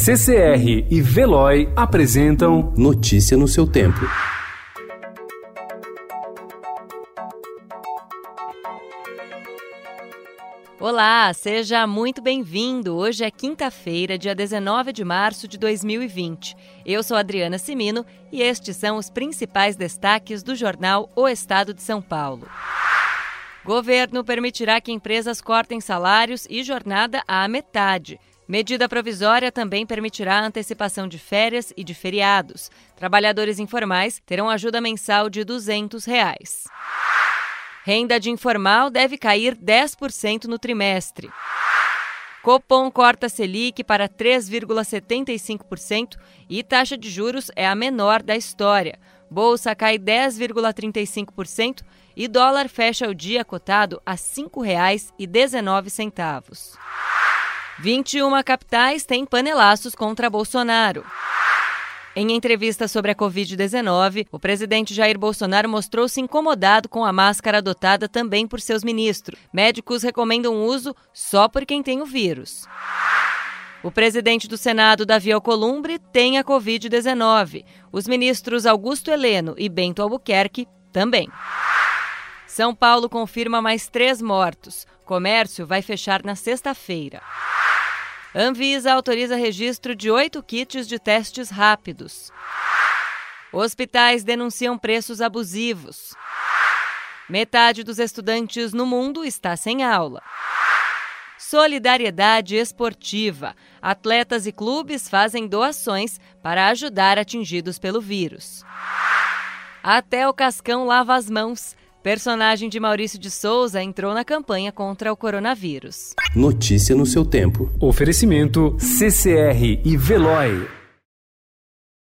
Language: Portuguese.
CCR e Veloy apresentam Notícia no seu tempo. Olá, seja muito bem-vindo. Hoje é quinta-feira, dia 19 de março de 2020. Eu sou Adriana Simino e estes são os principais destaques do jornal O Estado de São Paulo. Governo permitirá que empresas cortem salários e jornada à metade. Medida provisória também permitirá a antecipação de férias e de feriados. Trabalhadores informais terão ajuda mensal de 200 reais. Renda de informal deve cair 10% no trimestre. Copom corta Selic para 3,75% e taxa de juros é a menor da história. Bolsa cai 10,35% e dólar fecha o dia cotado a R$ 5,19. 21 capitais têm panelaços contra Bolsonaro. Em entrevista sobre a Covid-19, o presidente Jair Bolsonaro mostrou-se incomodado com a máscara adotada também por seus ministros. Médicos recomendam uso só por quem tem o vírus. O presidente do Senado, Davi Alcolumbre, tem a Covid-19. Os ministros Augusto Heleno e Bento Albuquerque também. São Paulo confirma mais três mortos. Comércio vai fechar na sexta-feira. Anvisa autoriza registro de oito kits de testes rápidos. Hospitais denunciam preços abusivos. Metade dos estudantes no mundo está sem aula. Solidariedade esportiva. Atletas e clubes fazem doações para ajudar atingidos pelo vírus. Até o Cascão lava as mãos. Personagem de Maurício de Souza entrou na campanha contra o coronavírus. Notícia no seu tempo. Oferecimento CCR e Veloy.